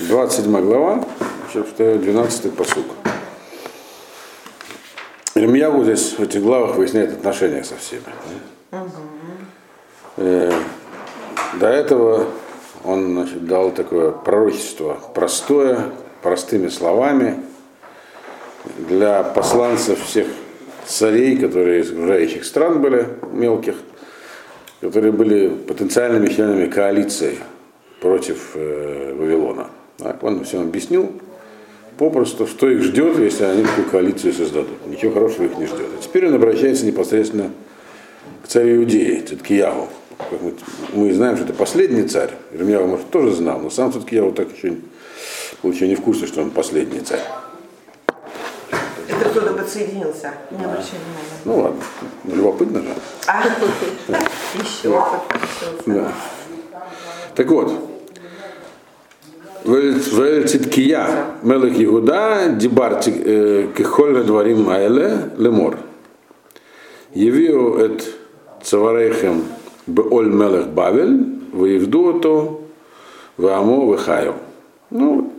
27 глава, сейчас 12 посук. Ирмиягу здесь в этих главах выясняет отношения со всеми. Э, до этого он значит, дал такое пророчество простое, простыми словами для посланцев всех царей, которые из окружающих стран были, мелких, которые были потенциальными членами коалиции против э, Вавилона. Так, он всем объяснил попросту, что их ждет, если они такую коалицию создадут. Ничего хорошего их не ждет. А теперь он обращается непосредственно к царю Иудеи, Циткиягу. Мы, мы знаем, что это последний царь. Ирмияу, может, тоже знал, но сам Циткиягу так еще, еще не в курсе, что он последний царь. Это кто-то подсоединился, не обращай внимания. Ну ладно, любопытно же. А, еще. Да. Так вот, Циткия, Мелех Иуда, Дибар Кихоль Дворим Айле, Лемор. Явио эт Цаварейхем Беоль Мелех Бавель, Воевдуото, Ваамо, Вехайо. Ну,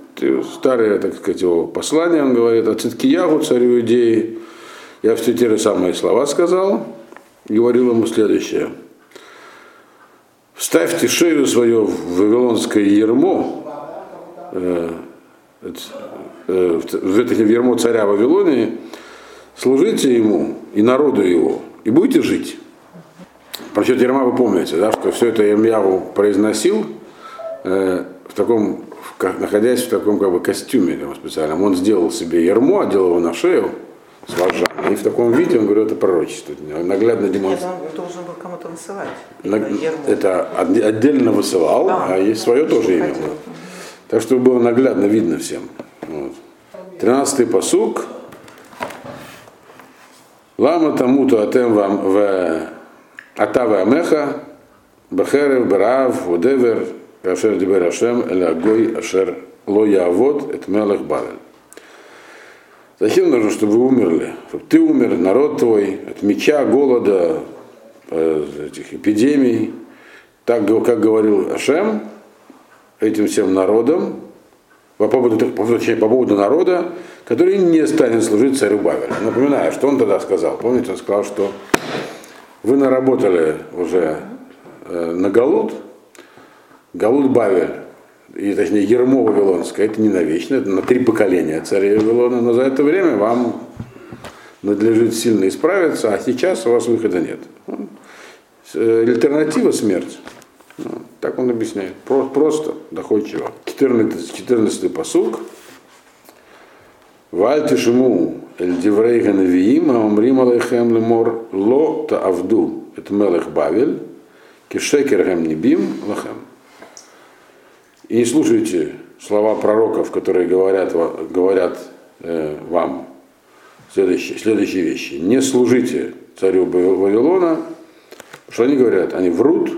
старое, так сказать, его послание, он говорит, о Циткиягу, царю Идеи, я все те же самые слова сказал, говорил ему следующее. Вставьте шею свое в вавилонское ермо, э, э, в это ермо царя Вавилонии, служите ему и народу его, и будете жить. Про счет ерма вы помните, да, что все это Ермьяву произносил э, в таком, в, как, находясь в таком как бы костюме там, специальном. Он сделал себе ермо, одел его на шею с вожжами, и в таком виде он говорит, это пророчество. Наглядно Нет, демонстрирует. он должен был кому-то высылать. На-. Это отде- отдельно высылал, а есть свое тоже имел. Хотел. Так что было наглядно видно всем. Вот. Посук. Лама тамуту атем вам в атава амеха бахерев барав водевер ашер дибер ашем эля агой ашер ло явод эт мелех бавель. Зачем нужно, чтобы вы умерли? Чтобы ты умер, народ твой, от меча, голода, э, этих эпидемий. Так, как говорил Ашем, этим всем народам, по поводу, по точнее, по поводу народа, который не станет служить царю Бавеля. Напоминаю, что он тогда сказал. Помните, он сказал, что вы наработали уже э, на Галут, Галут Бавель, и точнее Ермо Вавилонское, это не навечно, это на три поколения царей Вавилона, но за это время вам надлежит сильно исправиться, а сейчас у вас выхода нет. Э, Альтернатива смерть. Так он объясняет. Про- Просто, доходчиво. 14, 14 посук. Валь тишему эль диврейга навиим, а умрим алейхем лемор ло та авду, это мелех бавель, кишекер гем небим лахем. И не слушайте слова пророков, которые говорят, говорят э, вам следующие, следующие вещи. Не служите царю Ва- Вавилона, что они говорят, они врут,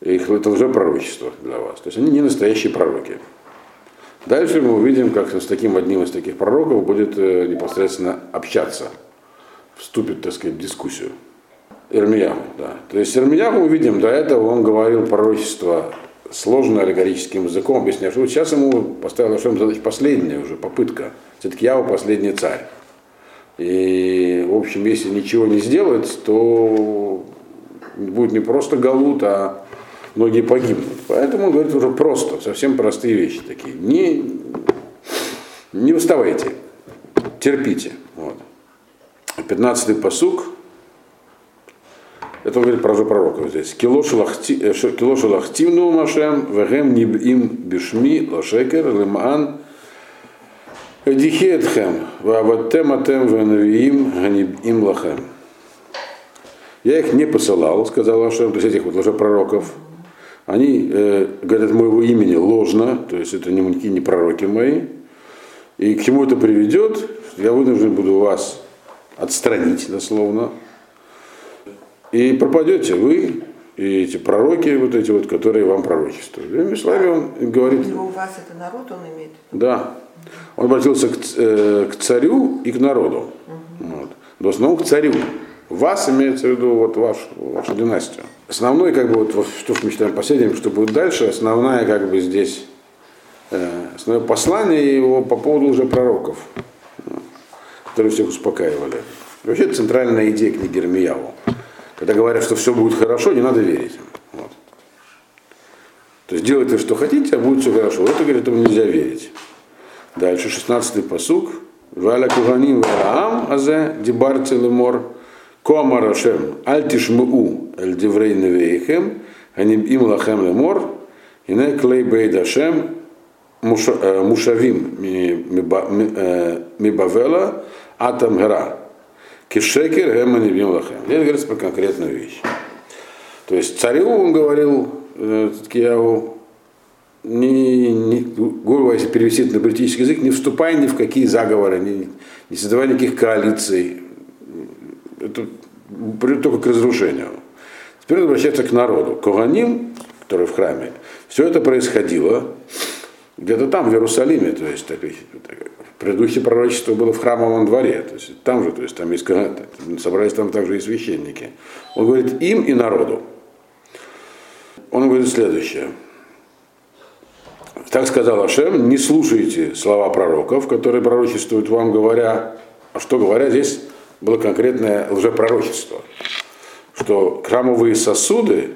их, это уже пророчество для вас. То есть они не настоящие пророки. Дальше мы увидим, как с таким одним из таких пророков будет э, непосредственно общаться, вступит, так сказать, в дискуссию. Ирмияху, да. То есть Ирмияху мы видим, до этого он говорил пророчество сложно аллегорическим языком, объясняя, что сейчас ему поставил Ашем задачу последняя уже попытка. Все-таки Яу последний царь. И, в общем, если ничего не сделать, то будет не просто галут, а многие погибнут. Поэтому он говорит уже просто, совсем простые вещи такие. Не, не уставайте, терпите. Вот. 15-й посук. Это он говорит про пророков здесь. Кило шелахтивну машем, вегем им бишми лошекер лиман дихетхем, ваваттем атем венавиим ганибим лахем. Я их не посылал, сказал Ашем, то есть этих вот лжепророков. Они э, говорят моего имени ложно, то есть это не, никакие не пророки мои. И к чему это приведет, я вынужден буду вас отстранить дословно. И пропадете вы и эти пророки, вот эти вот, которые вам пророчествуют. Другими словами, он говорит, У вас это народ, он имеет. да. Он обратился к, э, к царю и к народу. Вот. Но в основном к царю. Вас имеется в виду вот ваш, вашу династию. Основной, как бы, вот, что мы читаем последним, что будет дальше, основная, как бы, здесь э, основное послание его по поводу уже пророков, которые всех успокаивали. Вообще это центральная идея книги Ирмияву. Когда говорят, что все будет хорошо, не надо верить. Вот. То есть делайте, что хотите, а будет все хорошо. Вот это, говорит, этому нельзя верить. Дальше, 16-й посуг. Валя куганим вараам азе дибарти лемор коамар ашем аль тишму эль диврей невейхем аним им лахем лемор ине клей бейд ашем мушавим мибавела атам гера кишекер гем аним лахем. Здесь говорится про конкретную вещь. То есть царю он говорил, Кияву, не, не, грубо если перевести это на политический язык, не вступай ни в какие заговоры, не, не создавай никаких коалиций. Это приведет только к разрушению. Теперь он обращается к народу. Коганим, который в храме, все это происходило где-то там, в Иерусалиме, то есть в предыдущее пророчество было в храмовом дворе, то есть там же, то есть там есть, собрались там также и священники. Он говорит им и народу. Он говорит следующее. Так сказал Ашем, не слушайте слова пророков, которые пророчествуют вам, говоря, а что говоря, здесь было конкретное лжепророчество, что храмовые сосуды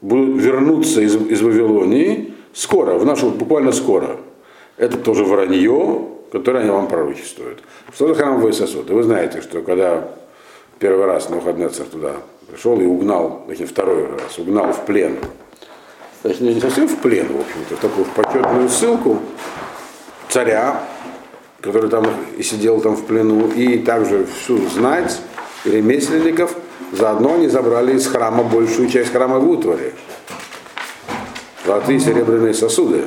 будут вернуться из, из Вавилонии скоро, в нашу, буквально скоро. Это тоже вранье, которое они вам пророчествуют. Что за храмовые сосуды? Вы знаете, что когда первый раз Навуходнецер туда пришел и угнал, точнее второй раз, угнал в плен точнее не совсем в плен, в общем-то, такую почетную ссылку царя, который там и сидел там в плену, и также всю знать ремесленников, заодно они забрали из храма большую часть храма в утвари. Золотые серебряные сосуды.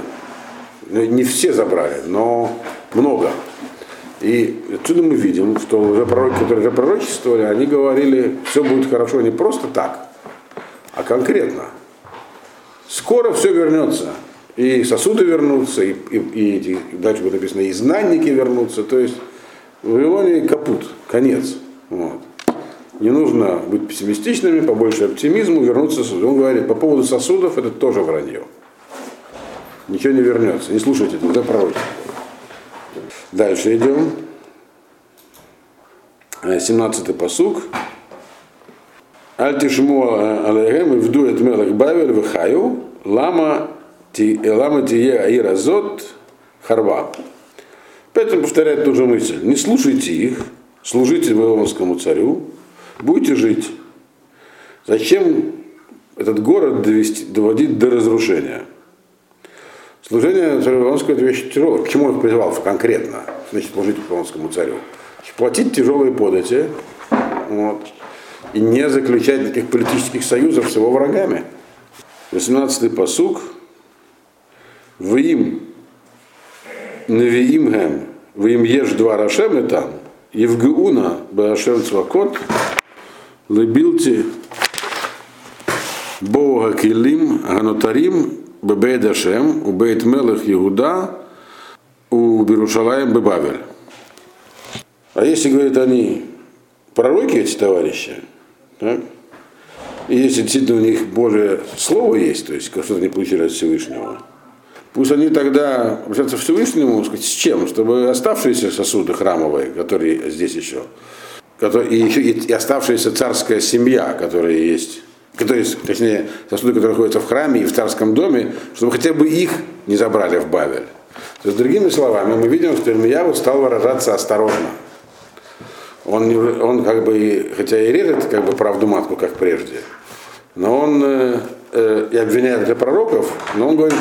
Ну, не все забрали, но много. И отсюда мы видим, что уже пророки, которые уже пророчествовали, они говорили, все будет хорошо не просто так, а конкретно – скоро все вернется. И сосуды вернутся, и, и, и эти, дальше будет написано, и знанники вернутся. То есть в Вавилоне капут, конец. Вот. Не нужно быть пессимистичными, побольше оптимизму, вернуться. Он говорит, по поводу сосудов это тоже вранье. Ничего не вернется. Не слушайте, это пророчество. Дальше идем. 17-й посуг. Аль тишму алейхем и вду эт мелах бавель вихаю, лама лама тие аиразот. Опять он повторяет ту же мысль. Не слушайте их, служите Вавилонскому царю, будете жить. Зачем этот город довести, доводить до разрушения? Служение царю Вавилонского это вещь тяжелая. К чему он призывал конкретно? Значит, служить Вавилонскому царю. Платить тяжелые подати. Вот и не заключать никаких политических союзов с его врагами. 18-й посук. В им Навиим Гем, в им ешь два Рашем и там, Евгеуна Башем Цвакот, Лебилти Бога Килим Ганотарим Бебейд Ашем, у Бейт Мелех Иуда, у Берушалаем Бебавель. А если, говорят они, пророки эти товарищи, так? И если действительно у них Божие Слово есть, то есть что-то они получили от Всевышнего, пусть они тогда обращаются к Всевышнему сказать, с чем? Чтобы оставшиеся сосуды храмовые, которые здесь еще, которые, и, еще, и оставшаяся царская семья, которая есть, которые, точнее, сосуды, которые находятся в храме и в царском доме, чтобы хотя бы их не забрали в Бавель. То есть, другими словами, мы видим, что Ирмияву стал выражаться осторожно он, он как бы, хотя и режет как бы правду матку, как прежде, но он э, э, и обвиняет для пророков, но он говорит,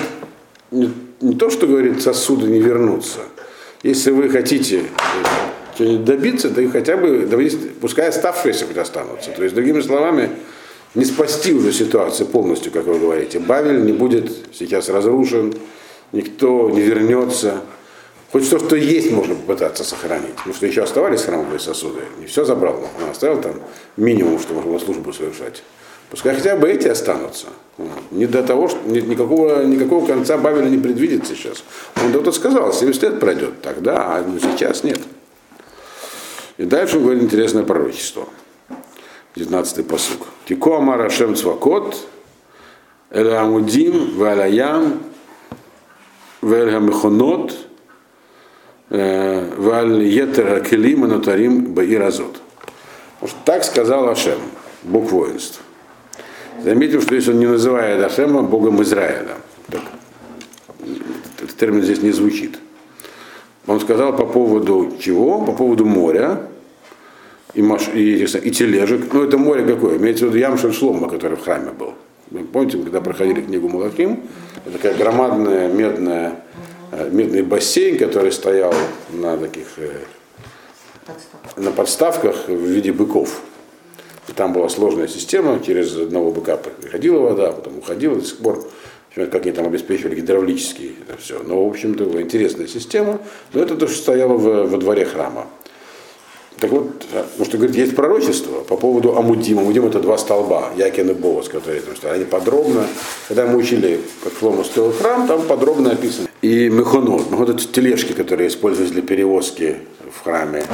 не, не то, что говорит, сосуды не вернутся. Если вы хотите что-нибудь добиться, то и хотя бы пускай оставшиеся хоть останутся. То есть, другими словами, не спасти уже ситуацию полностью, как вы говорите. Бавель не будет сейчас разрушен, никто не вернется. Хоть то, что есть, можно попытаться сохранить. Потому что еще оставались храмовые сосуды. Не все забрал, он оставил там минимум, что можно было службу совершать. Пускай хотя бы эти останутся. Не до того, что никакого, никакого конца Бавеля не предвидится сейчас. Он кто-то сказал, 70 лет пройдет тогда, а ну, сейчас нет. И дальше он говорит интересное пророчество. 19-й посуг. Тико Амара Шем Цвакот, Элеамудим, мехонот, Вельгамехонот, э, Валь Етера Келим, Нотарим, Баиразот. Так сказал Ашем, Бог воинств. Заметив, что здесь он не называет Ашема Богом Израиля. Так, этот термин здесь не звучит. Он сказал по поводу чего? По поводу моря и, маш, и, и тележек. Ну, это море какое? Имеется в виду Ямшель Шлома, который в храме был. Вы помните, когда проходили книгу Малахим, это такая громадная медная, э, медный бассейн, который стоял на таких э, на подставках в виде быков. Там была сложная система, через одного быка приходила вода, потом уходила до сих пор. Как они там обеспечивали гидравлически это все. Но, в общем-то, была интересная система. Но это то, что стояло в, во дворе храма. Так вот, потому что, говорит, есть пророчество по поводу Амудим. Амудим это два столба, Якин и Бовос, которые там стоят. Они подробно, когда мы учили, как Шлома строил храм, там подробно описано. И мехонот, вот это тележки, которые используются для перевозки в храме,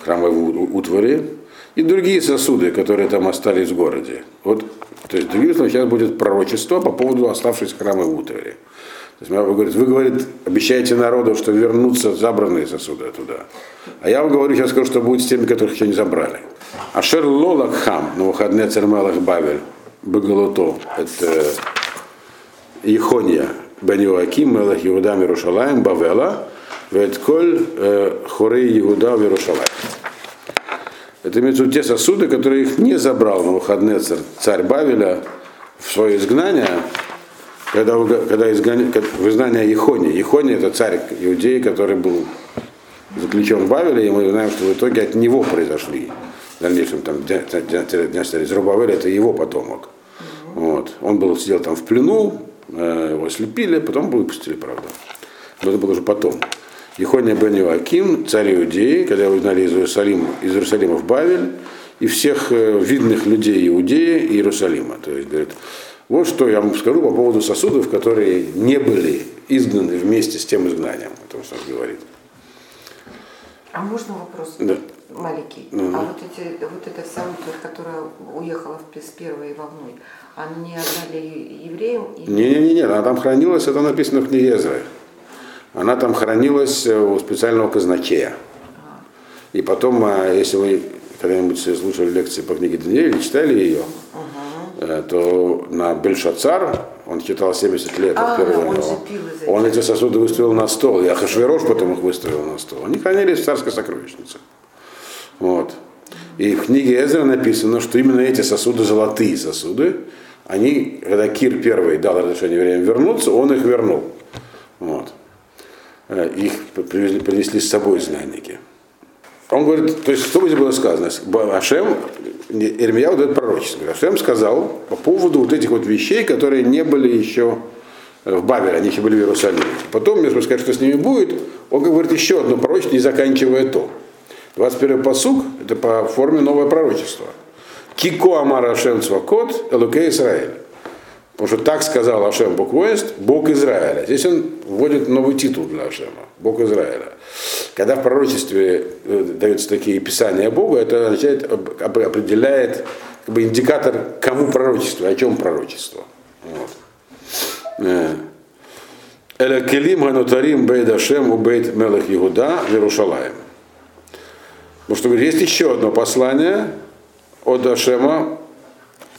храмовой утвари, и другие сосуды, которые там остались в городе. Вот, то есть, другим словом, сейчас будет пророчество по поводу оставшейся храмовой утвари. То есть, вы, говорит, вы, говорит, обещаете народу, что вернутся забранные сосуды туда. А я вам говорю, сейчас скажу, что будет с теми, которых еще не забрали. А Шер Лолак Хам, на выходные Цермелах Бавель, Багалото, это Ихония, Бен Мелах Иуда Мирушалаем, Бавела, Ветколь э, Хорей Иуда Мирушалаем. Это имеется в виду те сосуды, которые их не забрал на выходные царь Бавеля в свое изгнание, когда, когда изгоня, в изгнание Ехония. Ехония это царь иудеи, который был заключен в Бавеле, и мы знаем, что в итоге от него произошли. В дальнейшем там династия Зерубавеля это его потомок. Вот. Он был, сидел там в плену, э, его слепили, потом выпустили, правда. Но это было уже потом. Ехония бен Иоаким, царь Иудеи, когда его узнали из Иерусалима, из Иерусалима в Бавель, и всех э, видных людей Иудеи и Иерусалима. То есть, говорит, вот что я вам скажу по поводу сосудов, которые не были изгнаны вместе с тем изгнанием. Это что он говорит. А можно вопрос Да. маленький? Ну, а да. вот, эти, вот эта вся утварь, которая уехала с первой волной, они отдали евреям? И... Не-не-не, она там хранилась, это написано в книге Эзры. Она там хранилась э, у специального казначея. И потом, а, если вы когда-нибудь слушали лекции по книге Даниэля, читали ее, э, то на Бельшацар, он читал 70 лет, А, от первого он он эти сосуды выставил на стол, и Ахашверош потом их выставил на стол. Они хранились в царской сокровищнице. Вот. И в книге Эзра написано, что именно эти сосуды, золотые сосуды, они, когда Кир первый дал разрешение евреям вернуться, он их вернул. Вот. Э, Их привезли, принесли с собой знанники. Он говорит, то есть, что здесь было сказано? Ашем, Ирмияу дает пророчество. Ашем сказал по поводу вот этих вот вещей, которые не были еще в Бабеле, они еще были в Иерусалиме. Потом, если сказать, что с ними будет, он говорит еще одно пророчество, не заканчивая то. 21 посук, это по форме новое пророчество. Кико Амар Ашем Цвакот, Элуке Израиль. Потому что так сказал Ашем Бог воинств, Бог Израиля. Здесь он вводит новый титул для Ашема, Бог Израиля. Когда в пророчестве э, даются такие описания Бога, это означает, определяет как бы индикатор, кому пророчество, о чем пророчество. Вот. Э. Эля келим ганутарим бейт Ашем у бейт мелех Иуда в Иерушалаем. Потому что есть еще одно послание от Ашема,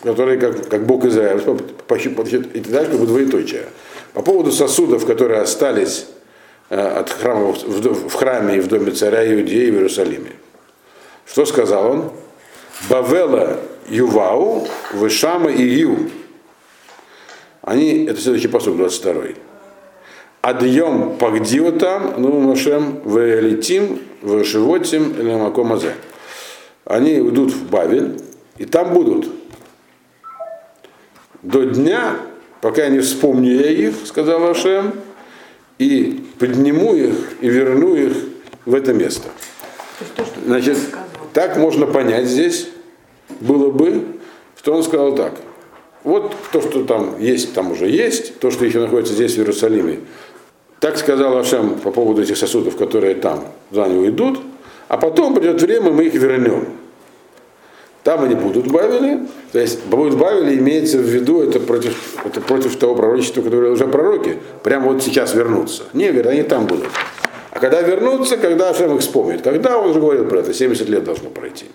который как, как Бог Израиля, и дальше как бы двоеточие. По поводу сосудов, которые остались э, от храма, в, в храме и в доме царя Иудеи в Иерусалиме. Что сказал он? Бавела Ювау, Вышама и Ю. Они, это следующий посуд 22. Адьем пагдио там, ну машем, вэлитим, вэшивотим, или макомазе. Они идут в Бавель, и там будут до дня, пока я не вспомню я их, сказал Ашем, и подниму их и верну их в это место. Значит, так можно понять здесь было бы, что он сказал так. Вот то, что там есть, там уже есть, то, что еще находится здесь, в Иерусалиме. Так сказал Ашем по поводу этих сосудов, которые там за него идут, а потом придет время, мы их вернем. Там они будут Бавили, то есть будут Бавили имеется в виду, это против, это против того пророчества, которое уже пророки, прямо вот сейчас вернутся. Не, говорят, они там будут. А когда вернутся, когда Ашем их вспомнит. Когда он уже говорил про это, 70 лет должно пройти.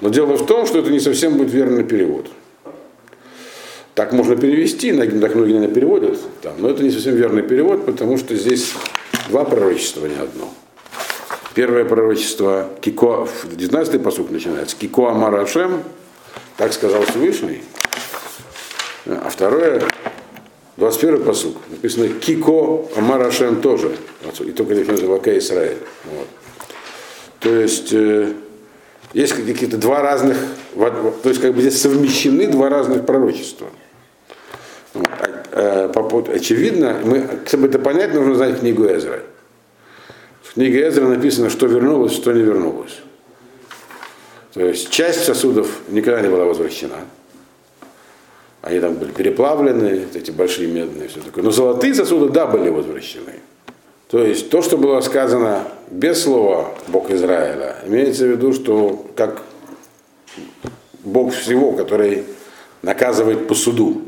Но дело в том, что это не совсем будет верный перевод. Так можно перевести, так многие, наверное, переводят, там, но это не совсем верный перевод, потому что здесь два пророчества, не одно. Первое пророчество, Кико, 19-й посуд начинается, Кико Амарашем, так сказал Всевышний. А второе, 21 посуд, написано Кико Амарашем тоже, и только здесь называется Израиль. Вот. То есть э, есть какие-то два разных, то есть как бы здесь совмещены два разных пророчества. Э, очевидно, мы, чтобы это понять, нужно знать книгу Эзра. В книге Эзра написано, что вернулось, что не вернулось. То есть часть сосудов никогда не была возвращена. Они там были переплавлены, эти большие медные, все такое. Но золотые сосуды, да, были возвращены. То есть то, что было сказано без слова Бог Израиля, имеется в виду, что как Бог всего, который наказывает по суду.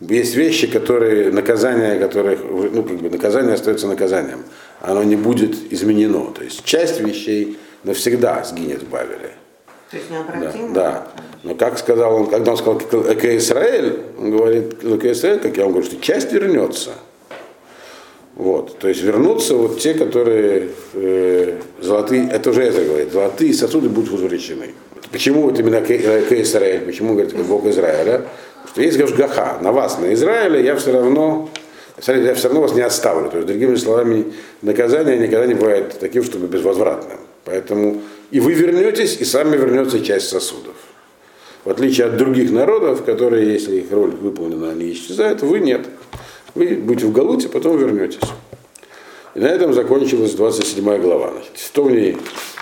Есть вещи, которые, наказание которых, ну, как бы наказание остается наказанием. Оно не будет изменено. То есть часть вещей навсегда сгинет в Бавеле. То есть необратимо? Да, да. Но как сказал он, когда он сказал Эке Израиль, он говорит, Эке Израиль, как я вам говорю, что часть вернется. Вот, то есть вернутся вот те, которые э, золотые, это уже это говорит, золотые сосуды будут возвращены. Почему вот именно Ке Израиль, почему говорит Бог Израиля? что есть Гашгаха, на вас, на Израиле, я все равно, я все равно вас не оставлю. То есть, другими словами, наказание никогда не бывает таким, чтобы безвозвратным. Поэтому и вы вернетесь, и сами вернется часть сосудов. В отличие от других народов, которые, если их роль выполнена, они исчезают, вы нет. Вы будете в Галуте, потом вернетесь. И на этом закончилась 27 глава. Значит, что в ней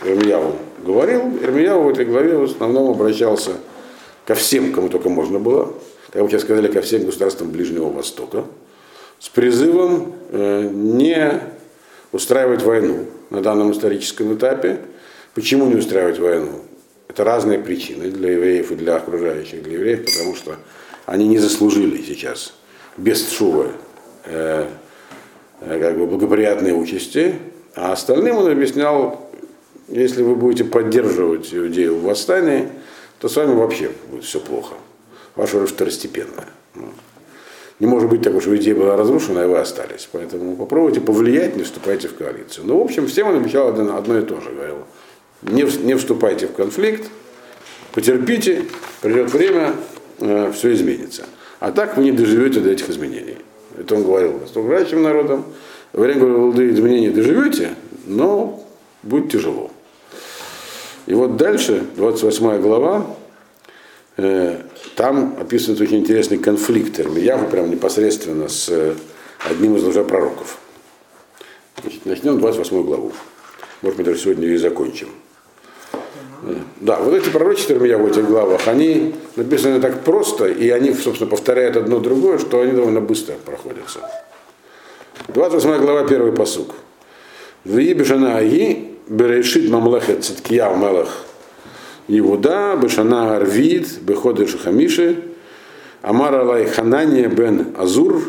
Ирмияву говорил? Ирмияву в этой главе в основном обращался ко всем, кому только можно было, как мы сейчас сказали, ко всем государствам Ближнего Востока, с призывом э, не устраивать войну на данном историческом этапе. Почему не устраивать войну? Это разные причины для евреев и для окружающих, для евреев, потому что они не заслужили сейчас без шува э, э, как бы благоприятные участи, а остальным он объяснял, если вы будете поддерживать иудеев в восстании, то с вами вообще будет все плохо ваша роль второстепенная. Не может быть так, что идея была разрушена, и вы остались. Поэтому попробуйте повлиять, не вступайте в коалицию. Ну, в общем, всем он обещал одно, одно и то же. Говорил. Не, не вступайте в конфликт, потерпите, придет время, э, все изменится. А так вы не доживете до этих изменений. Это он говорил с окружающим народом. Время говорил, до изменений доживете, но будет тяжело. И вот дальше, 28 глава, э, там описывается очень интересный конфликт Ирмиягу прям непосредственно с э, одним из лжепророков. Значит, начнем 28 главу. Может быть, даже сегодня и закончим. Э, да, вот эти пророчества Ирмиягу в этих главах, они написаны так просто, и они, собственно, повторяют одно другое, что они довольно быстро проходятся. 28 глава, первый посук. Виебешана Аги, Берешит Мамлехет Циткияу Мелах Иуда, Бешана Арвид, Беходы Шахамиши, Амар Алай Ханания бен Азур,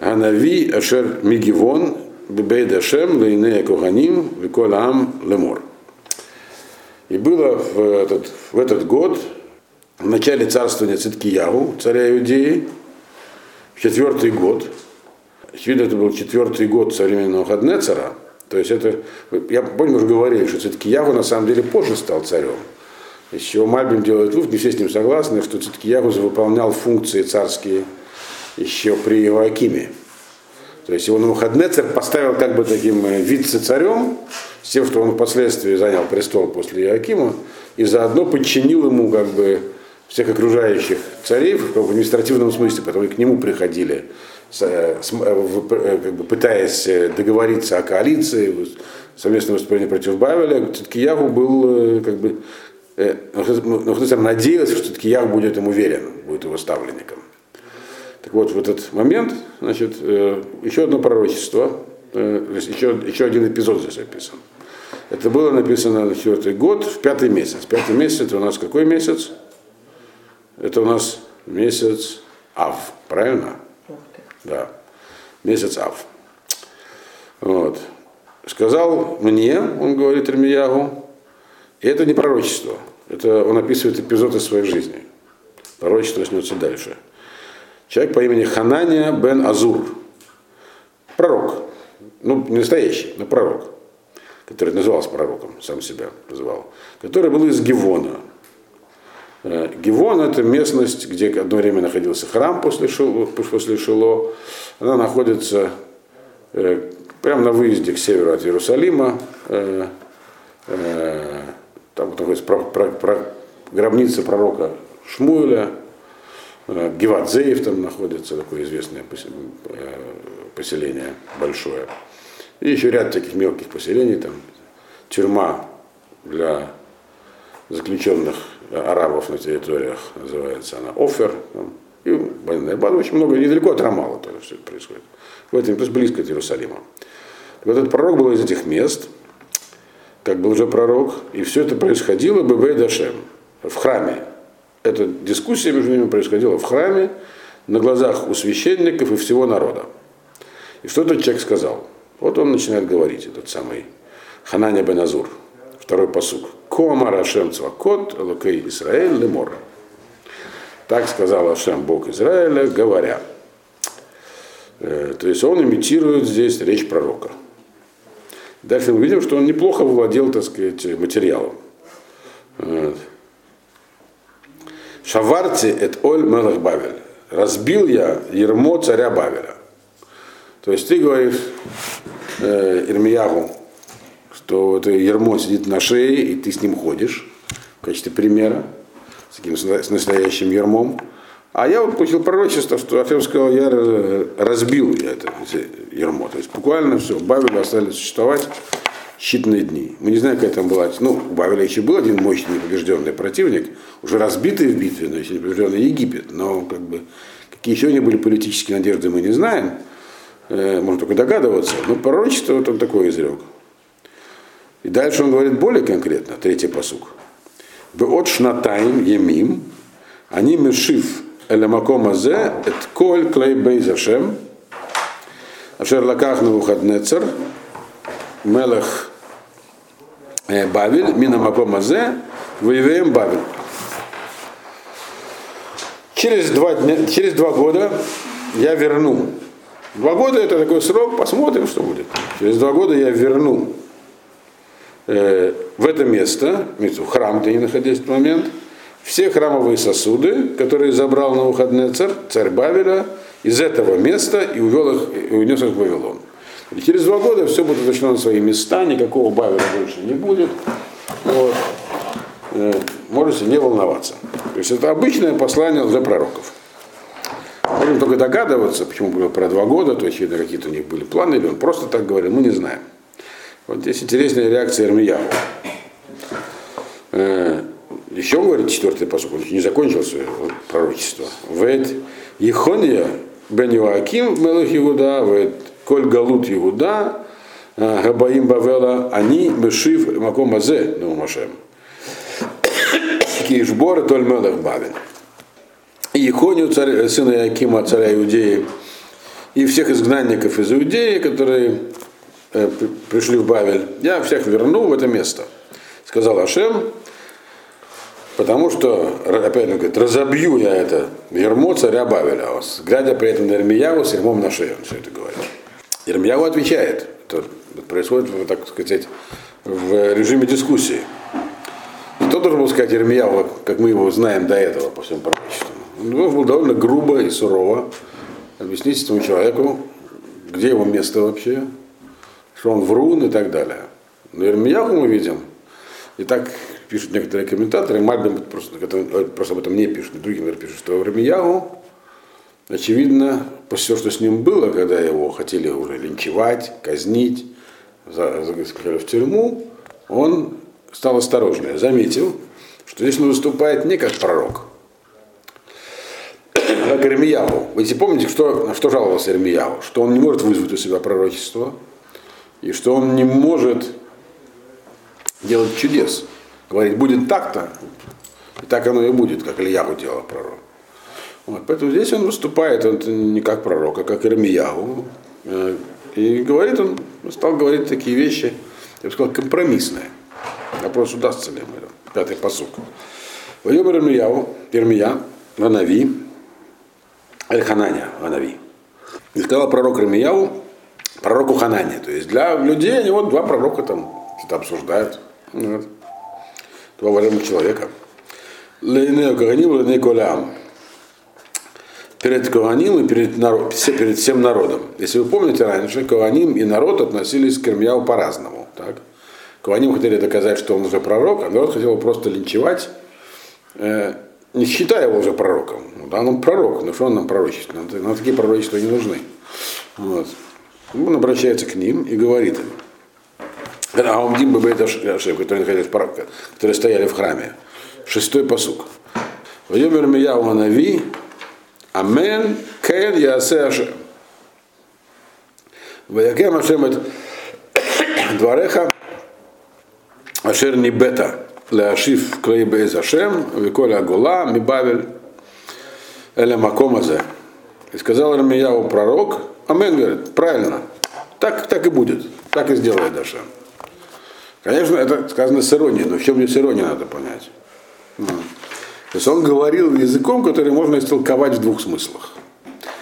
Ганави Ашер Мигивон, Бебейд Ашем, Лейнея Коганим, Виколь Ам Лемор. И было в этот, в этот год, в начале царствования Циткиягу, царя Иудеи, в четвертый год, очевидно, это был четвертый год современного Хаднецера, то есть это, я помню, уже говорили, что все-таки Ягу на самом деле позже стал царем. Из чего Мальбим делает вывод, не все с ним согласны, что все-таки Ягу выполнял функции царские еще при Иоакиме. То есть его Навуходнецер поставил как бы таким э, вице-царем, с тем, что он впоследствии занял престол после Иоакима, и заодно подчинил ему как бы всех окружающих царей в административном смысле, потому что к нему приходили Э, э, как бы пытаясь э, договориться о коалиции, совместное выступление против Бавеля, Циткиягу был как бы Навуходоносор надеялся, что Циткиягу будет ему верен, будет его ставленником. Так вот, в этот момент, значит, еще одно пророчество, еще, еще один эпизод здесь описан. Это было написано на четвертый год, в пятый месяц. Пятый месяц это у нас какой месяц? Это у нас месяц Ав, правильно? Да, месяц Ав. Вот. Сказал мне, он говорит Ирмиягу, и это не пророчество, это он описывает эпизод из своей жизни. Пророчество начнется дальше. Человек по имени Ханания бен Азур, пророк, ну не настоящий, но пророк, который назывался пророком, сам себя называл, который был из Гивона. Э, Гивон это местность, где одно время находился храм после Шило, после Шило. Она находится э, прямо на выезде к северу от Иерусалима. Э, там находится про, про, про, гробница пророка Шмуэля, Гевадзеев там находится, такое известное поселение большое. И еще ряд таких мелких поселений, там тюрьма для заключенных арабов на территориях, называется она Офер. И база очень много, недалеко от Рамала тоже все это происходит. В этом, то есть близко от Иерусалима. Вот этот пророк был из этих мест, как был уже пророк, и все это происходило в Дашем, в храме. Эта дискуссия между ними происходила в храме, на глазах у священников и всего народа. И что этот человек сказал? Вот он начинает говорить, этот самый Хананя Беназур, второй посук. Кома Рашем Цвакот, Лукей Израиль Лемор. Так сказал Ашем Бог Израиля, говоря. Э, то есть он имитирует здесь речь пророка. Дальше мы видим, что он неплохо владел, так сказать, материалом. Шаварти эт оль мелах Бавель. Разбил я ермо царя Бавеля. То есть ты говоришь э, Ирмиягу, что это ермо сидит на шее, и ты с ним ходишь, в качестве примера, с таким с настоящим ермом. А я вот получил пророчество, что Ахев сказал, я разбил я это ермо. То есть буквально все, Бавель остались существовать считанные дни. Мы не знаем, какая там была. Ну, у Бавеля еще был один мощный непобежденный противник, уже разбитый в битве, но еще непобежденный Египет. Но как бы какие еще у них были политические надежды, мы не знаем. Э, можно только догадываться, но пророчество вот он такое изрек. И дальше он говорит более конкретно, третий посук. От шнатаем емим, они мешив элемаком азе, эт коль клей бейзашем, ашер лаках на выходнецер, мелах э, Бавиль, мина маком азе, воеваем Бавиль. Через два, дня, через два года я верну Два года это такой срок, посмотрим, что будет. Через два года я верну э, в это место, храм, где они находились в этот момент, все храмовые сосуды, которые забрал на выходные царь, царь Бавеля, из этого места и увел их, и унес их в Вавилон. И через два года все будет уточнено на свои места, никакого Бавеля больше не будет. Вот. Э, можете не волноваться. То есть это обычное послание для пророков. Можем только догадываться, почему было про два года, то есть какие-то у них были планы, или он просто так говорил, мы не знаем. Вот здесь интересная реакция Ирмияу. Э, еще говорит четвертый посуд, он не закончил свое пророчество. Вет Ехония бен Юаким Мелах Иуда, вет Коль Галут Иуда, э, Габаим Бавела, они Мешив Маком Азе, ну Машем. Кишбор Толь Мелах Бавель. Ехонию, царь, сына Якима, царя Иудеи, и всех изгнанников из Иудеи, которые э, пришли в Бавель, я всех верну в это место. Сказал Ашем, потому что, опять он говорит, разобью я это ермо царя Бавеля, глядя при этом на Ирмияву с ермом на шею, он все это говорит. Ирмияву отвечает, это происходит, так сказать, в режиме дискуссии. Кто должен был сказать Ирмияву, как мы его знаем до этого по всем пророчествам? Он был довольно грубо и сурово объяснить этому человеку, где его место вообще, что он врун и так далее. Но Ирмияху мы видим, и так пишут некоторые комментаторы, Мальбим просто, просто об этом не пишет, и другие, пишут, что Ирмияху, очевидно, после того, что с ним было, когда его хотели уже линчевать, казнить, сказали в тюрьму, он стал осторожнее, заметил, что здесь он выступает не как пророк, к Ирмияву. Вы помните, что, что жаловался Ирмияву? Что он не может вызвать у себя пророчество, и что он не может делать чудес. Говорить, будет так-то, и так оно и будет, как Ильяху делал пророк. Вот, поэтому здесь он выступает он не как пророк, а как Ирмияу. Э, и говорит он, стал говорить такие вещи, я бы сказал, компромиссные. Вопрос, удастся ли ему это. Пятый посук. Вайомер Ирмияу, Ирмия, Ванави, Эль-Хананя, Ванави. И сказал пророк Ирмияу, пророку Ханане. То есть для людей они вот два пророка там что-то обсуждают. Вот. Два уважаемых человека. Лейнео Каганим, Лейнео Колям перед Коаним и перед, народ, перед всем народом. Если вы помните раньше, Коаним и народ относились к Ирмияу по-разному. Так? Коаним хотели доказать, что он уже пророк, а народ хотел просто линчевать, э, не считая его уже пророком. Ну, да, он пророк, но что он нам пророчество? Нам, нам такие пророчества не нужны. Вот. Он обращается к ним и говорит им. А он Дим Бабейт Ашем, которые, находились, которые стояли в храме. Шестой посук. Вайомер Мияу Нави, Амен кен ясе Ашем. Ваякем Ашем двореха Ашер Нибета Леашив Клей Бейз Ашем Виколя Агула Мибавель Эля Макомазе. И сказал Армияу пророк, Амен говорит, правильно, так, так и будет, так и сделает Ашем. Конечно, это сказано с иронией, но в чем здесь ирония надо понять. То есть он говорил языком, который можно истолковать в двух смыслах.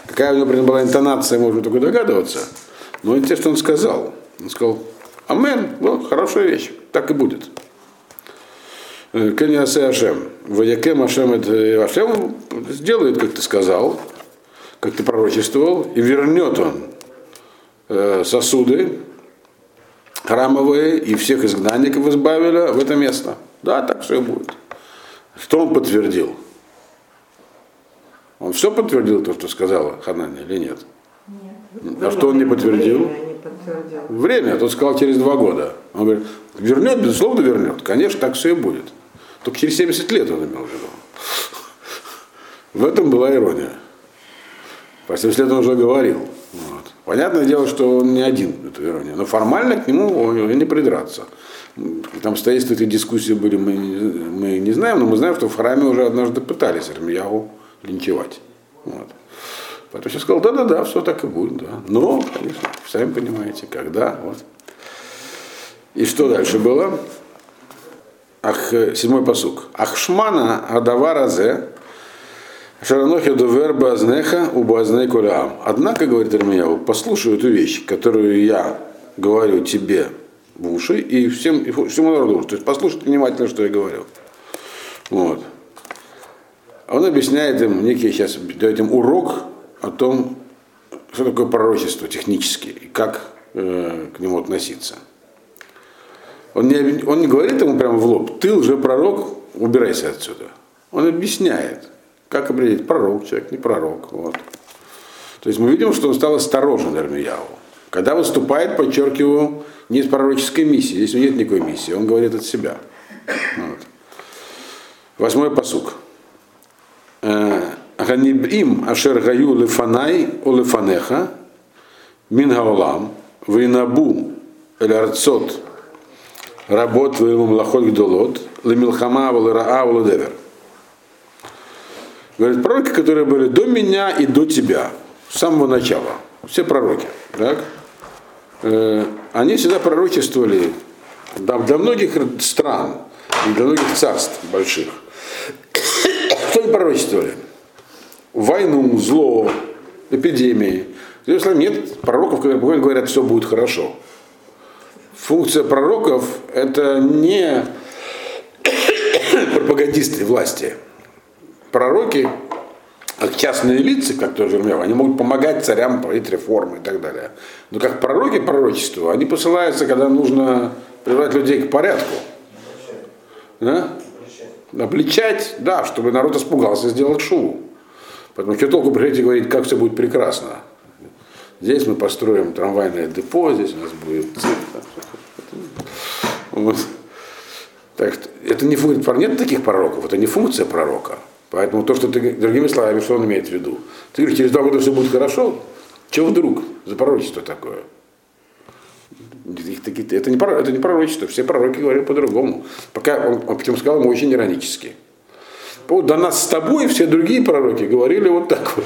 Какая у него была интонация, можно только догадываться. Но это что он сказал. Он сказал, Амен, вот, хорошая вещь, так и будет. Э, Кеньясе Ашем. Ваякем Ашем это Ашем сделает, как ты сказал, как ты пророчествовал, и вернет он э, сосуды храмовые и всех изгнанников из Бавеля в это место. Да, так все и будет. Что он подтвердил? Он все подтвердил то, что сказала Ханани, или нет? Нет. А что он не подтвердил? Подтвердил. Время, тот сказал через два года. Он говорит, вернет, безусловно вернет. Конечно, так все и будет. Только через 70 лет он имел в виду. В этом была ирония. По 70 лет он уже говорил. Вот. Понятное дело, что он не один, эту иронию. Но формально к нему не придраться. Там обстоятельства этой дискуссии были, мы, мы не знаем, но мы знаем, что в храме уже однажды пытались Армиягу линчевать. Вот. Поэтому я сказал, да-да-да, все так и будет, да. Но, конечно, сами понимаете, когда, вот. И что дальше было? Ах, седьмой посук. Ахшмана Адаваразе Шаранохи Довер Базнеха у Базней Кулям. Однако, говорит Армияу, послушай эту вещь, которую я говорю тебе в уши и всем, и всему народу. То есть послушайте внимательно, что я говорю. Вот. Он объясняет им некий, сейчас дает им урок о том, что такое пророчество технически и как э, к нему относиться. Он не, он не говорит ему прямо в лоб, ты уже пророк, убирайся отсюда. Он объясняет, как определить, пророк человек, не пророк. Вот. То есть мы видим, что он стал осторожен Эрмияу. Когда выступает, подчеркиваю, не из пророческой миссии, здесь нет никакой миссии, он говорит от себя. Вот. Восьмой посук. Э, Ганибим ашер гаю лефанай о лефанеха мин гаолам вейнабу эль арцот работ веймум лахот гдолот лемилхама валераа валадевер. Говорит, пророки, которые были до меня и до тебя, с самого начала. Все пророки. Так? Э, они всегда пророчествовали для многих стран и для многих царств больших. Что они пророчествовали? Войну, зло, эпидемии. Иерусалиме нет пророков, которые говорят, все будет хорошо. Функция пророков – это не пропагандисты власти. Пророки частные лица, как тоже Ирмияу, они могут помогать царям проводить реформы и так далее. Но как пророки пророчества, они посылаются, когда нужно приводить людей к порядку. Да? Обличать, да, чтобы народ испугался и сделал шоу. Поэтому что толку приходить и говорить, как все будет прекрасно. Здесь мы построим трамвайное депо, здесь у нас будет Вот. Так, это не функция, нет таких пророков, это не функция пророка. Поэтому то, что ты, другими словами, что он имеет в виду? Ты говоришь, через два года все будет хорошо? Чего вдруг? За пророчество такое. Это не, это не пророчество, все пророки говорили по-другому. Пока он, он причем сказал ему очень иронически. Вот до нас с тобой все другие пророки говорили вот так вот.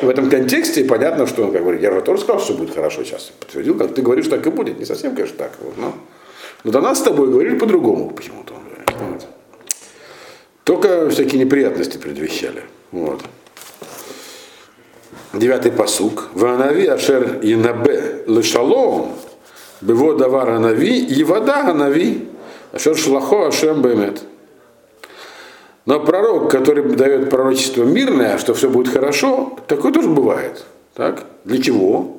В этом контексте понятно, что он как говорит, я же тоже сказал, что будет хорошо сейчас. Подтвердил, как ты говоришь, так и будет. Не совсем, конечно, так. Вот, но, но до нас с тобой говорили по-другому почему-то. Вот. Только всякие неприятности предвещали. Вот. Девятый посук. Ванави ашер янабе лешалом бево давар анави и вода анави ашер шлахо ашем бемет. Но пророк, который дает пророчество мирное, что все будет хорошо, такое тоже бывает. Так? Для чего?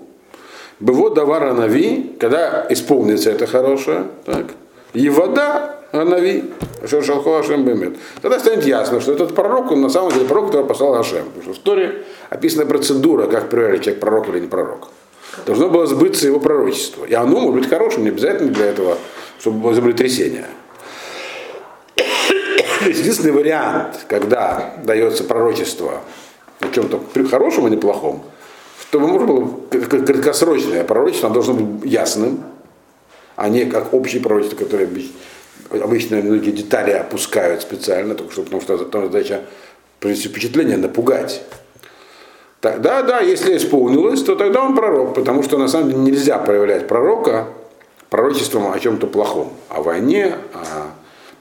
Быво давара нави, когда исполнится это хорошее, так? И вода Анави, Шалхо Ашем Бемет. Тогда станет ясно, что этот пророк, он на самом деле пророк, который послал Ашем. Потому что в истории описана процедура, как проверить, человек пророк или не пророк. Должно было сбыться его пророчество. И оно может быть хорошим, не обязательно для этого, чтобы было землетрясение. Единственный вариант, когда дается пророчество о чем-то хорошем, а не плохом, чтобы можно было краткосрочное пророчество, оно должно быть ясным, а не как общее пророчество, которое обычно многие детали опускают специально, только что, потому что там задача принести впечатление, напугать. Тогда, да, если исполнилось, то тогда он пророк, потому что на самом деле нельзя проявлять пророка пророчеством о чем-то плохом, о войне, о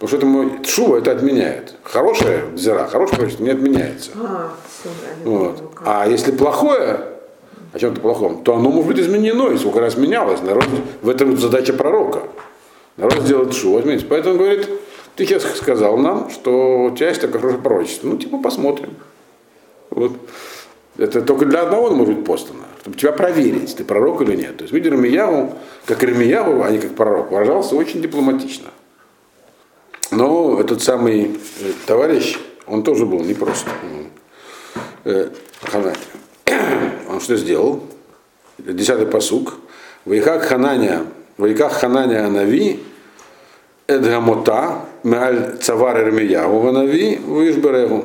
Потому что это шува это отменяет. Хорошее зира, хорошее пророчество не отменяется. А, вот. а если плохое, о чем-то плохом, то оно может быть изменено, и сколько раз менялось. Народ, в этом задача пророка. Народ сделает шува, отменить. Поэтому он говорит, ты сейчас сказал нам, что у тебя есть такое хорошее пророчество. Ну, типа, посмотрим. Вот. Это только для одного может быть послано, чтобы тебя проверить, ты пророк или нет. То есть, видимо, Ирмияву, как Ирмияву, а не как пророк, выражался очень дипломатично. Но этот самый э, товарищ, он тоже был непрост. Э, он что сделал? Десятый посук. Вайхак Хананя, Вайхак Хананя Анави, Эдгамота, Меаль Цавар Эрмиягу Ванави, Вишберегу.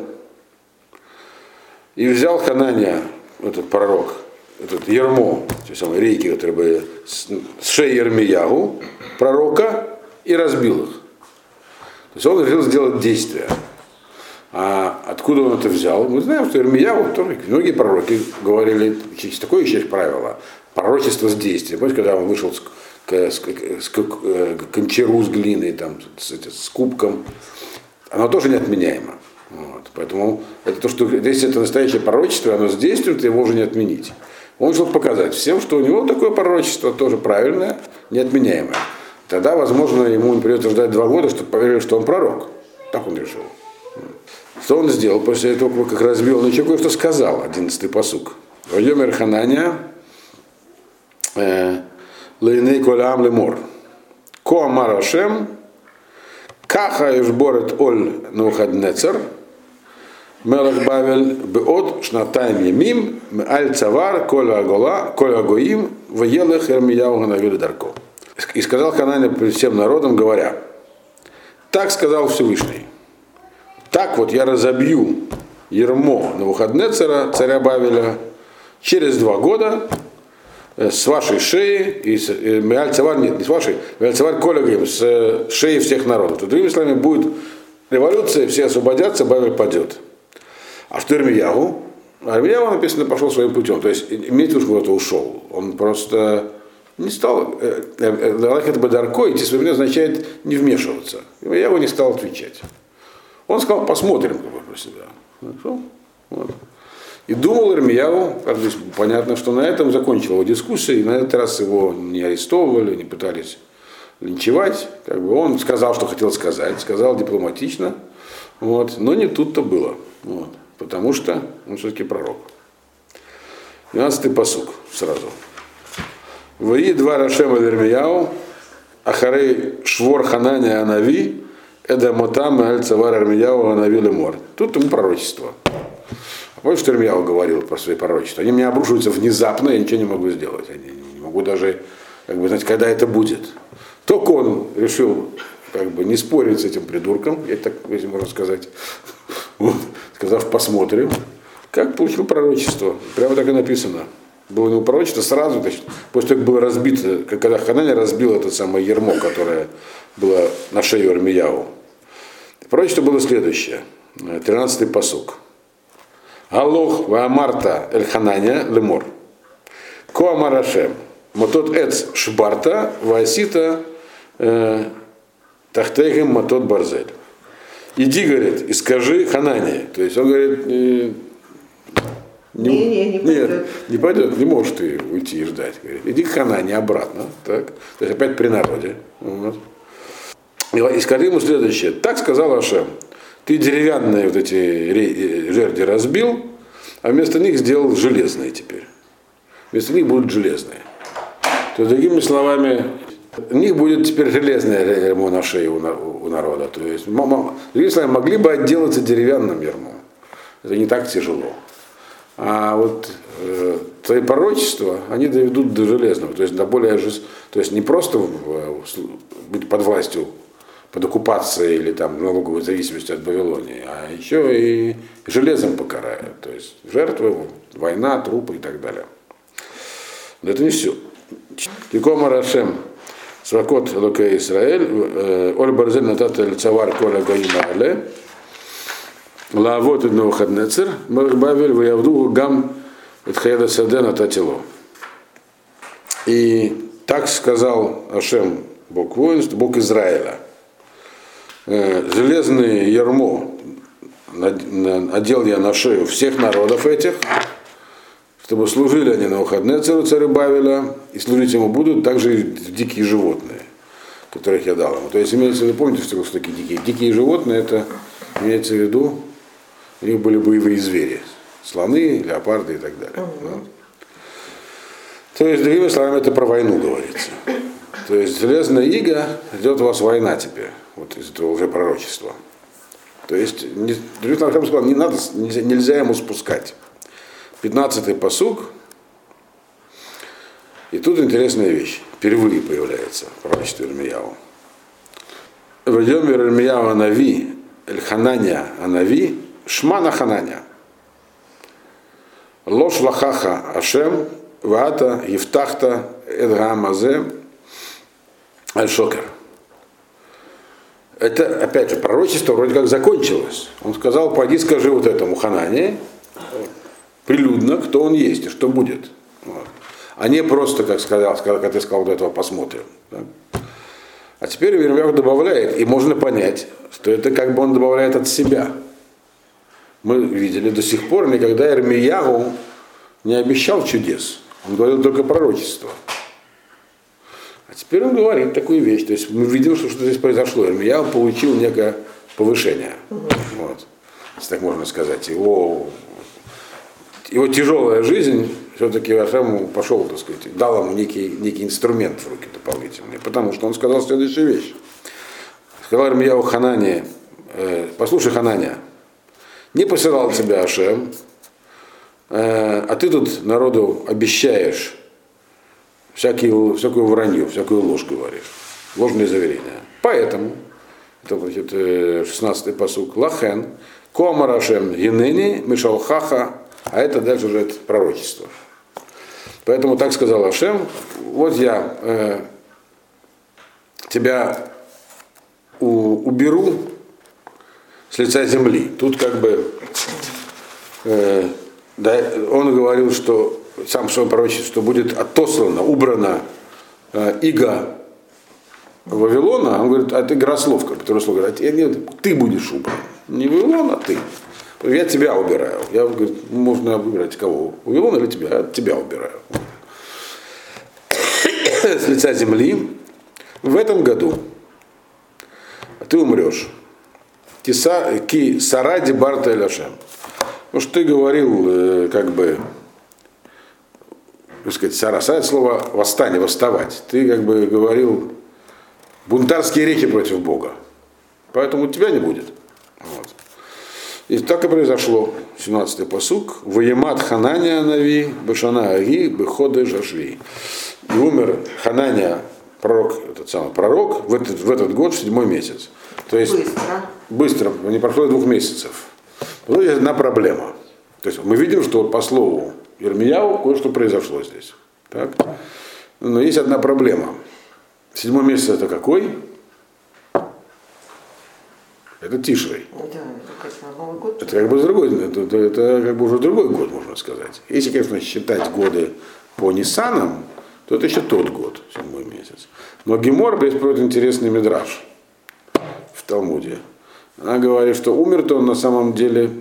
И взял Хананя, этот пророк, этот Ермо, те самые рейки, которые были с шеи Ермиягу, пророка, и разбил их. То есть он решил сделать действие. А откуда он это взял? Мы знаем, что Ирмияу многие пророки говорили, такое еще есть правило, пророчество с действием. Помните, когда он вышел с, с, с, с кончеру с глиной, там, с, с кубком, оно тоже неотменяемо. Вот. Поэтому это то, что если это настоящее пророчество, оно с действием, его уже не отменить. Он решил показать всем, что у него такое пророчество тоже правильное, неотменяемое. Тогда, возможно, ему не придется ждать два года, чтобы поверили, что он пророк. Так он решил. Что он сделал после этого, как разбил? Он еще кое-что сказал, одиннадцатый посук. Вайомер Хананя э, Лейней Колям Лемор. Ко Амар Каха Ишборет Оль Нухаднецер Мелах Бавель Беот Шнатайм Ямим Аль Цавар Коля Агола Коля Агоим Ваелых Эрмияу Ганавили Дарко. И сказал Хананя перед всем народом, говоря, так сказал Всевышний, так вот я разобью ермо на выходные царя, царя Бавеля через два года э, с вашей шеи, и с, и Меальцевар, нет, не с вашей, Меальцевар Колегем, с э, шеи всех народов. То, другими словами, будет революция, все освободятся, Бавель падет. А что Ирмиягу? Ирмиягу написано, пошел своим путем. То есть, что кто-то ушел. Он просто не стал, Лалахет э, э, Бадарко, идти своим означает не вмешиваться. Я его не стал отвечать. Он сказал, посмотрим про себя. Хорошо? Вот. И думал как здесь понятно, что на этом закончила его дискуссия, и на этот раз его не арестовывали, не пытались линчевать. Как бы он сказал, что хотел сказать, сказал дипломатично, вот, но не тут-то было. Вот, потому что он все-таки пророк. 12-й посук сразу. Вои два Рашема Вермияу, Ахарей Швор Хананя Анави, Эда Мотам Аль Цавар Армияу Анави Лемор. Тут ему пророчество. А помнишь, что Ирмияу говорил про свои пророчества? Они мне обрушиваются внезапно, я ничего не могу сделать. Я не могу даже, как бы, знать, когда это будет. Только он решил как бы не спорить с этим придурком, я так, если можно сказать, вот, сказав, посмотрим, как получил пророчество. Прямо так и написано. было не пророчество сразу, значит, после того, как было разбито, когда Хананя разбил это самое ермо, которое было на шею Армияу. Пророчество было следующее, 13-й посук. Аллох Ваамарта Эль Хананя Лемор. Коамарашем. Мотот Эц Шбарта Васита э, Тахтегем Мотот Барзель. Иди, говорит, и скажи Ханане. То есть он говорит, э, Не, не, не нет, пойдет. не пойдет, не можешь ты уйти и ждать. Говорит, иди к Ханане обратно. Так? То есть опять при народе. Вот. И, скажи ему следующее. Так сказал Ашем. Ты деревянные вот эти э, жерди разбил, а вместо них сделал железные теперь. Вместо них будут железные. То есть, другими словами, у них будет теперь железное ермо на шее у, на- у народа. То есть, другими словами, могли бы отделаться деревянным ермом. Это не так тяжело. А вот э, твои пророчества, они доведут до железного, то есть до более то есть не просто в- в быть под властью, под оккупацией или там налоговой зависимости от Вавилонии, а еще и железом покарают. То есть жертвы, война, трупы и так далее. Но это не все. Тикома Рашем, Свакот Лука Исраэль, э, Оль Барзель Натата Цавар Коля Гаима Але, Лавот и Новохаднецер, Бавель, Ваявду, Гам, Эдхаеда Садена Татило. И так сказал Ашем, Бог воинств, Бог Израиля. Э, Железное ярмо одел я на шею всех народов этих, чтобы служили они на выходные царю царю Бавеля, и служить ему будут также и дикие животные, которых я дал ему. То есть имеется в виду, помните, что такие дикие? Дикие животные, это имеется в виду, у них были боевые звери, слоны, леопарды и так далее. Вот. То есть, другими словами, это про войну говорится. То есть железная ига, ждет вас война теперь, вот из этого уже пророчества. То есть, другими словами, сказал, не надо, нельзя, нельзя ему спускать. 15-й посуг. И тут интересная вещь. Впервые появляется в пророчестве Ирмияу. Вайомер Ирмияу Анави, Эльхананя Анави, Шмана Хананя. Лош Лахаха Ашем, Ваата, Евтахта, Эдгамазе, Аль-Шокер. Это, опять же, пророчество вроде как закончилось. Он сказал, пойди скажи вот этому Ханане, прилюдно, кто он есть и что будет. Вот. А не просто, как, сказал, как ты сказал до этого, посмотрим. да. А теперь Вермяк добавляет, и можно понять, что это как бы он добавляет от себя. Мы видели до сих пор, никогда Ирмиягу не обещал чудес. Он говорил только пророчество. А теперь он говорит такую вещь. То есть мы видим, что, что здесь произошло. Ирмияу получил некое повышение. Вот. Если так можно сказать. Его его тяжелая жизнь все-таки Ашем пошел, так сказать, дал ему некий, некий инструмент в руки дополнительный, потому что он сказал следующую вещь. Сказал Ирмияу Ханане, э, послушай, Хананя, не посылал тебя Ашем, э, а ты тут народу обещаешь всякие, всякую вранью, всякую ложь говоришь, ложные заверения. Поэтому, это значит, 16-й посук, Лахен, Комарашем Енени, Мишалхаха, а это дальше уже это пророчество. Поэтому так сказал Ашем, вот я э, тебя у, уберу с лица земли. Тут как бы э, да, он говорил, что сам свое пророчество, будет отослано, убрано э, иго Вавилона, он говорит, а ты Грословка, который слово говорит, «А нет, ты будешь убран. Не Вавилон, а ты. Я тебя убираю. Я говорит, можно выбирать кого? Вавилон или тебя? Я тебя убираю. С лица земли в этом году ты умрешь. Ки саради барта эляшем. Потому что ты говорил, э, как бы, так сказать, сара, сара это слово восстание, восставать. Ты как бы говорил бунтарские речи против Бога. Поэтому тебя не будет. Вот. И так и произошло. 17-й посук. Воемат Хананя Нави, Башана Аги, Беходы Жашви. И умер Хананя, пророк, этот самый пророк, в этот, в этот год, в седьмой месяц. То есть Быстро. быстро, не прошло двух месяцев. Вот есть одна проблема. То есть мы видим, что по слову Ирмияу кое-что произошло здесь. Так? Но есть одна проблема. Седьмой месяц это какой? Это Тишрей. Да, это как Новый год. Это как бы другой, это, это, это как бы уже другой год, можно сказать. Если, конечно, считать годы по Ниссанам, то это еще тот год, седьмой месяц. Но Гемор приводит интересный мидраж в Талмуде. Она говорит, что умер-то он на самом деле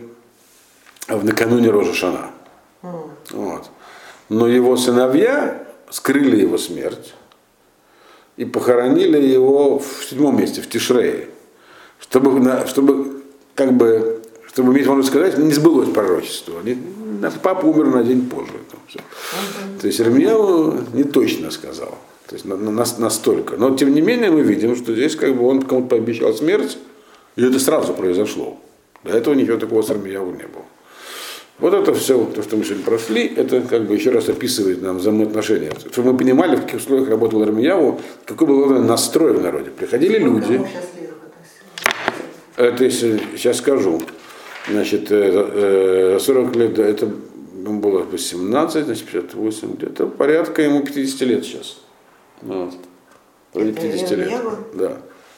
в накануне Рожа Шана. Вот. Но его сыновья скрыли его смерть и похоронили его в седьмом месте, в Тишрее, чтобы, чтобы как бы, чтобы иметь возможность сказать, не сбылось пророчество. Не- папа умер на день позже. Там, всё. То есть Ирмияу не точно сказал. То есть на- на- нас- настолько. Но тем не менее мы видим, что здесь как бы он кому-то пообещал смерть, и это сразу произошло. До этого ничего такого с Ирмияу не было. Вот это все, то, что мы сегодня прошли, это как бы еще раз описывает нам взаимоотношения. Чтобы мы понимали, в каких условиях работал Ирмияу, какой был настрой в народе. Приходили люди, это если сейчас скажу, значит, э, э, 40 лет, это было 18, значит, 58, где-то порядка ему 50 лет сейчас. Вот. Вроде Это 50 лет. Да.